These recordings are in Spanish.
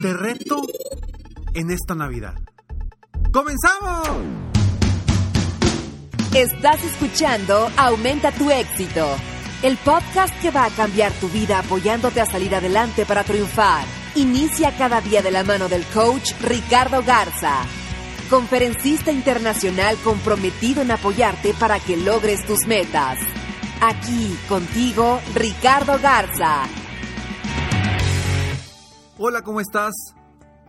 Te reto en esta Navidad. ¡Comenzamos! Estás escuchando Aumenta tu éxito, el podcast que va a cambiar tu vida apoyándote a salir adelante para triunfar. Inicia cada día de la mano del coach Ricardo Garza, conferencista internacional comprometido en apoyarte para que logres tus metas. Aquí contigo, Ricardo Garza. Hola, ¿cómo estás?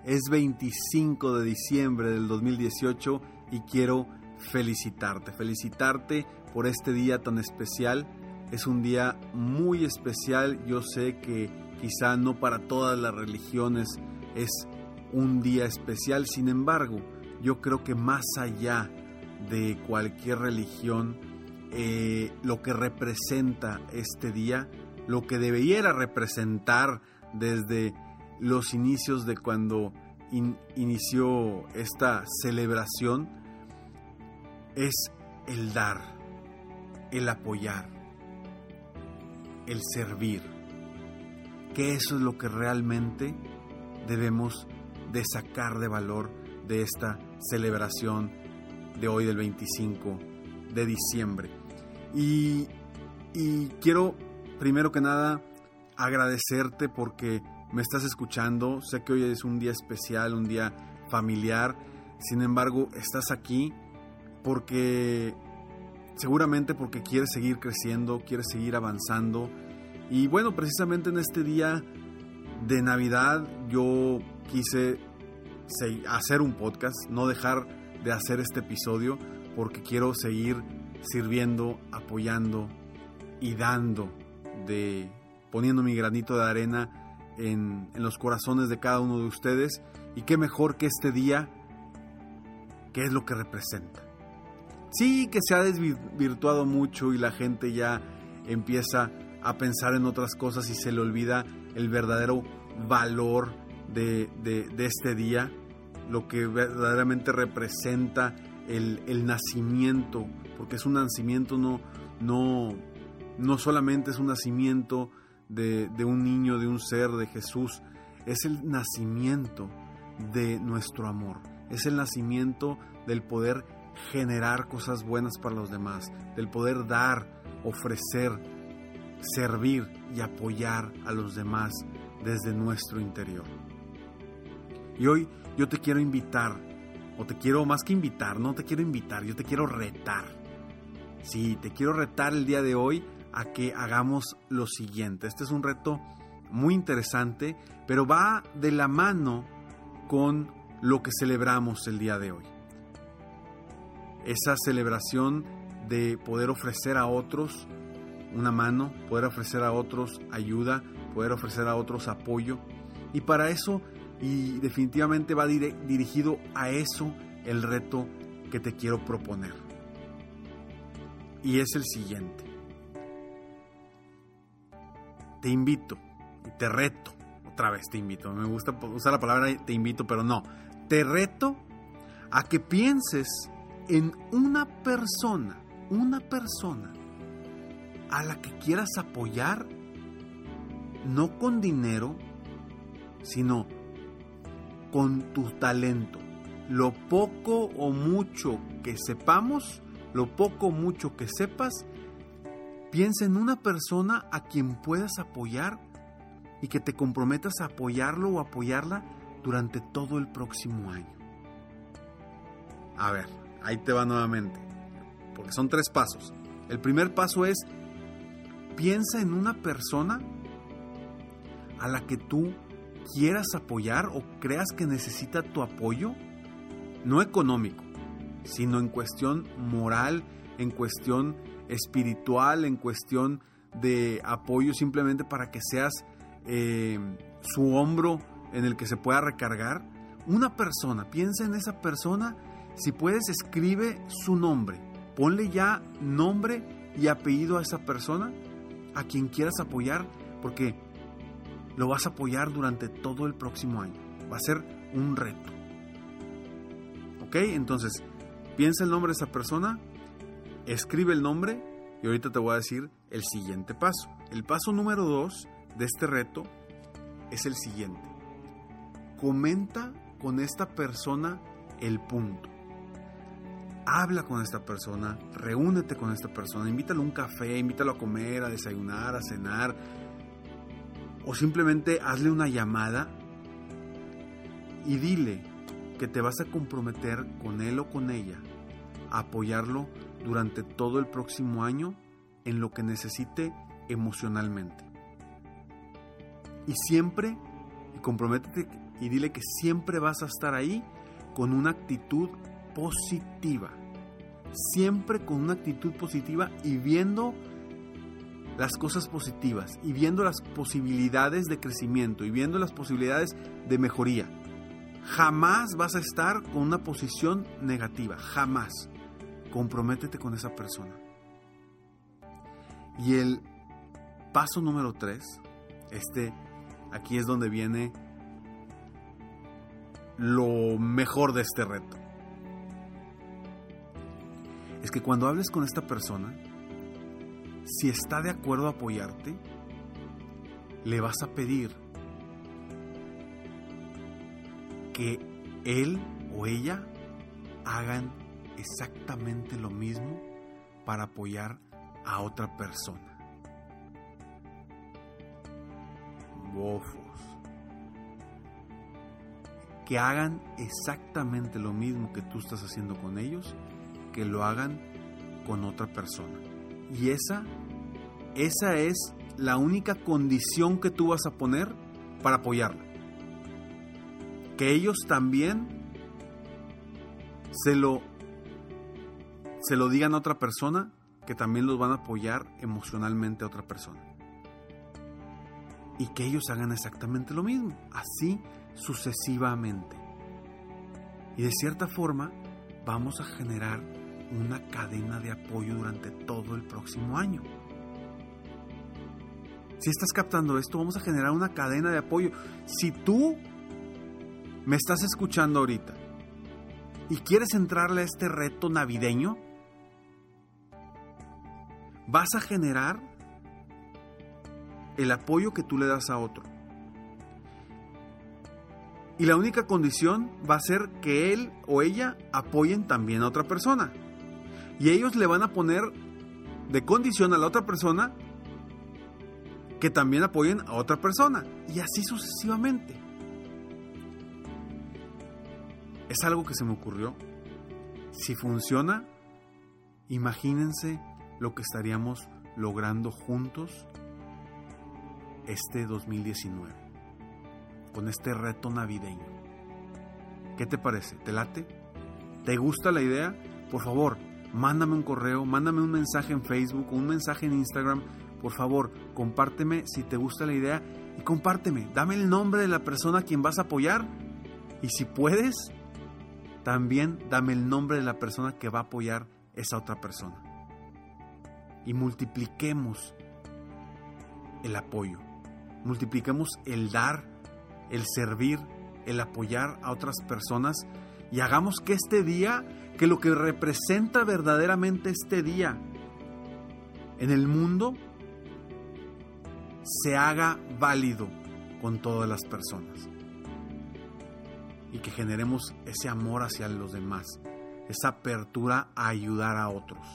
Es 25 de diciembre del 2018 y quiero felicitarte, felicitarte por este día tan especial. Es un día muy especial, yo sé que quizá no para todas las religiones es un día especial, sin embargo, yo creo que más allá de cualquier religión, eh, lo que representa este día, lo que debiera representar desde los inicios de cuando inició esta celebración es el dar, el apoyar, el servir, que eso es lo que realmente debemos de sacar de valor de esta celebración de hoy del 25 de diciembre. Y, y quiero primero que nada agradecerte porque me estás escuchando, sé que hoy es un día especial, un día familiar, sin embargo estás aquí porque seguramente porque quieres seguir creciendo, quieres seguir avanzando. Y bueno, precisamente en este día de Navidad yo quise hacer un podcast, no dejar de hacer este episodio porque quiero seguir sirviendo, apoyando y dando de poniendo mi granito de arena en, los corazones de cada uno de ustedes y qué mejor que este día, que es lo que representa. Sí, que se ha desvirtuado mucho y la gente ya empieza a pensar en otras cosas y se le olvida el verdadero valor de, este día, lo que verdaderamente representa el, el, nacimiento, porque es un nacimiento, no, no, no solamente es un nacimiento de, un niño, de un ser, de Jesús, es el nacimiento de nuestro amor, es el nacimiento del poder generar cosas buenas para los demás, del poder dar, ofrecer, servir y apoyar a los demás desde nuestro interior. Y hoy yo te quiero invitar, o te quiero más que invitar, no te quiero invitar, yo te quiero retar. Sí, te quiero retar el día de hoy a que hagamos lo siguiente. Este es un reto muy interesante, pero va de la mano con lo que celebramos el día de hoy. Esa celebración de poder ofrecer a otros una mano, poder ofrecer a otros ayuda, poder ofrecer a otros apoyo. Y para eso, y definitivamente va dirigido a eso el reto que te quiero proponer. Y es el siguiente te invito y te reto, otra vez te invito, me gusta usar la palabra te invito, pero no, te reto a que pienses en una persona, una persona a la que quieras apoyar, no con dinero, sino con tu talento. Lo poco o mucho que sepamos, lo poco o mucho que sepas, Piensa en una persona a quien puedas apoyar y que te comprometas a apoyarlo o apoyarla durante todo el próximo año. A ver, ahí te va nuevamente, porque son tres pasos. El primer paso es, piensa en una persona a la que tú quieras apoyar o creas que necesita tu apoyo, no económico, sino en cuestión moral, en cuestión espiritual, en cuestión de apoyo simplemente para que seas eh, su hombro en el que se pueda recargar. Una persona, piensa en esa persona, si puedes escribe su nombre, ponle ya nombre y apellido a esa persona, a quien quieras apoyar, porque lo vas a apoyar durante todo el próximo año. Va a ser un reto. ¿Ok? Entonces, piensa el nombre de esa persona, escribe el nombre y ahorita te voy a decir el siguiente paso. El paso número dos de este reto es el siguiente. Comenta con esta persona el punto. Habla con esta persona, reúnete con esta persona, invítalo a un café, invítalo a comer, a desayunar, a cenar, o simplemente hazle una llamada y dile que te vas a comprometer con él o con ella a apoyarlo durante todo el próximo año en lo que necesite emocionalmente. Y siempre, y comprométete y dile que siempre vas a estar ahí con una actitud positiva. Siempre con una actitud positiva y viendo las cosas positivas y viendo las posibilidades de crecimiento y viendo las posibilidades de mejoría. Jamás vas a estar con una posición negativa, jamás. Comprométete con esa persona. Y el paso número tres, este, aquí es donde viene lo mejor de este reto. Es que cuando hables con esta persona, si está de acuerdo a apoyarte, le vas a pedir que él o ella hagan exactamente lo mismo para apoyar a otra persona. Bofos. Que hagan exactamente lo mismo que tú estás haciendo con ellos, que lo hagan con otra persona. Y esa, esa es la única condición que tú vas a poner para apoyarla. Que ellos también se lo, se lo digan a otra persona, que también los van a apoyar emocionalmente a otra persona. Y que ellos hagan exactamente lo mismo, así sucesivamente. Y de cierta forma vamos a generar una cadena de apoyo durante todo el próximo año. Si estás captando esto, vamos a generar una cadena de apoyo. Si tú me estás escuchando ahorita y quieres entrarle a este reto navideño, vas a generar el apoyo que tú le das a otro. Y la única condición va a ser que él o ella apoyen también a otra persona. Y ellos le van a poner de condición a la otra persona que también apoyen a otra persona. Y así sucesivamente. Es algo que se me ocurrió. Si funciona, imagínense lo que estaríamos logrando juntos este 2019 con este reto navideño. ¿Qué te parece? ¿Te late? ¿Te gusta la idea? Por favor, mándame un correo, mándame un mensaje en Facebook un mensaje en Instagram. Por favor, compárteme si te gusta la idea y compárteme. Dame el nombre de la persona a quien vas a apoyar y si puedes, también dame el nombre de la persona que va a apoyar esa otra persona. Y multipliquemos el apoyo. Multipliquemos el dar, el servir, el apoyar a otras personas y hagamos que este día, que lo que representa verdaderamente este día en el mundo, se haga válido con todas las personas. Y que generemos ese amor hacia los demás, esa apertura a ayudar a otros.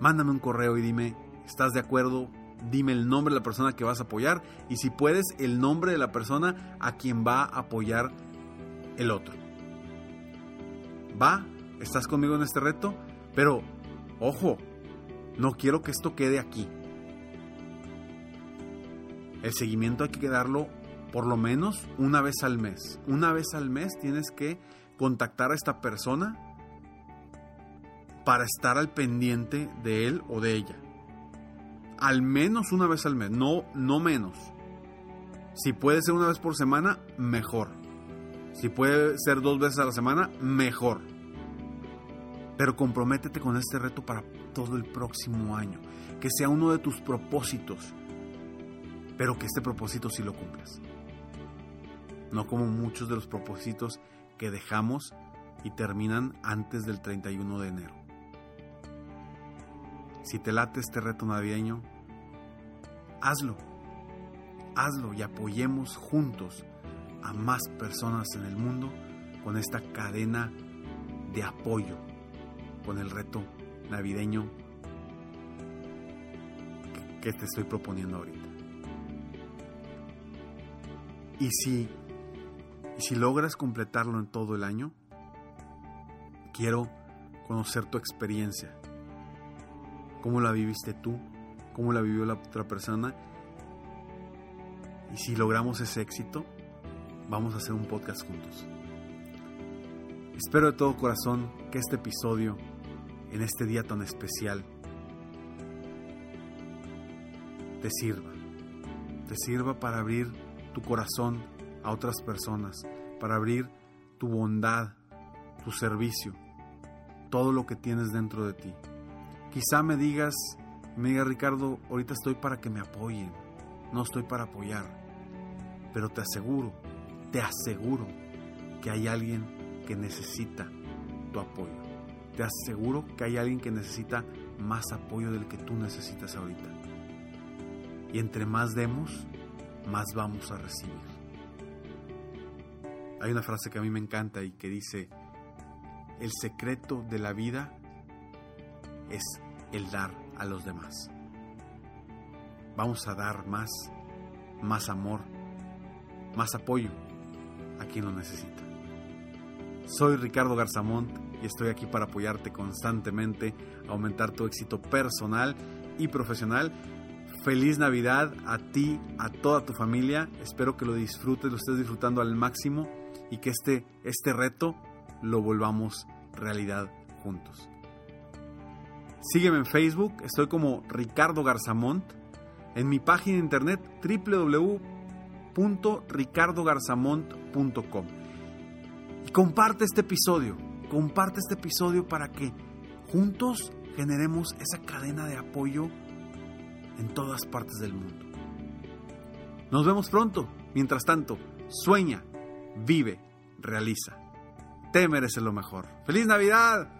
Mándame un correo y dime, ¿estás de acuerdo? dime el nombre de la persona que vas a apoyar y si puedes el nombre de la persona a quien va a apoyar el otro. ¿Va? ¿Estás conmigo en este reto? Pero, ojo, no quiero que esto quede aquí. El seguimiento hay que darlo por lo menos una vez al mes. Una vez al mes tienes que contactar a esta persona para estar al pendiente de él o de ella. Al menos una vez al mes, no, no menos. Si puede ser una vez por semana, mejor. Si puede ser dos veces a la semana, mejor. Pero comprométete con este reto para todo el próximo año. Que sea uno de tus propósitos. Pero que este propósito sí lo cumplas. No como muchos de los propósitos que dejamos y terminan antes del 31 de enero. Si te late este reto navideño, hazlo. Hazlo y apoyemos juntos a más personas en el mundo con esta cadena de apoyo, con el reto navideño que te estoy proponiendo ahorita. Y si, si logras completarlo en todo el año, quiero conocer tu experiencia cómo la viviste tú, cómo la vivió la otra persona. Y si logramos ese éxito, vamos a hacer un podcast juntos. Espero de todo corazón que este episodio, en este día tan especial, te sirva. Te sirva para abrir tu corazón a otras personas, para abrir tu bondad, tu servicio, todo lo que tienes dentro de ti. Quizá me digas, me diga Ricardo, ahorita estoy para que me apoyen, no estoy para apoyar, pero te aseguro, te aseguro que hay alguien que necesita tu apoyo. Te aseguro que hay alguien que necesita más apoyo del que tú necesitas ahorita. Y entre más demos, más vamos a recibir. Hay una frase que a mí me encanta y que dice, el secreto de la vida es el dar a los demás. Vamos a dar más, más amor, más apoyo a quien lo necesita. Soy Ricardo Garzamont y estoy aquí para apoyarte constantemente, aumentar tu éxito personal y profesional. Feliz Navidad a ti, a toda tu familia. Espero que lo disfrutes, lo estés disfrutando al máximo y que este, este reto lo volvamos realidad juntos. Sígueme en Facebook, estoy como Ricardo Garzamont. En mi página de internet www.ricardogarzamont.com. Y comparte este episodio, comparte este episodio para que juntos generemos esa cadena de apoyo en todas partes del mundo. Nos vemos pronto. Mientras tanto, sueña, vive, realiza. Te mereces lo mejor. ¡Feliz Navidad!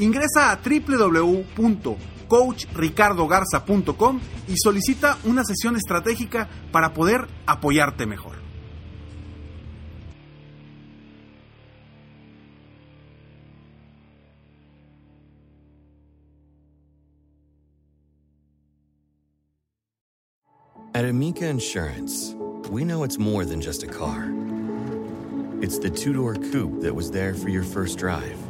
Ingresa a www.coachricardogarza.com y solicita una sesión estratégica para poder apoyarte mejor. At Amica Insurance, we know it's more than just a car. It's the two door coupe that was there for your first drive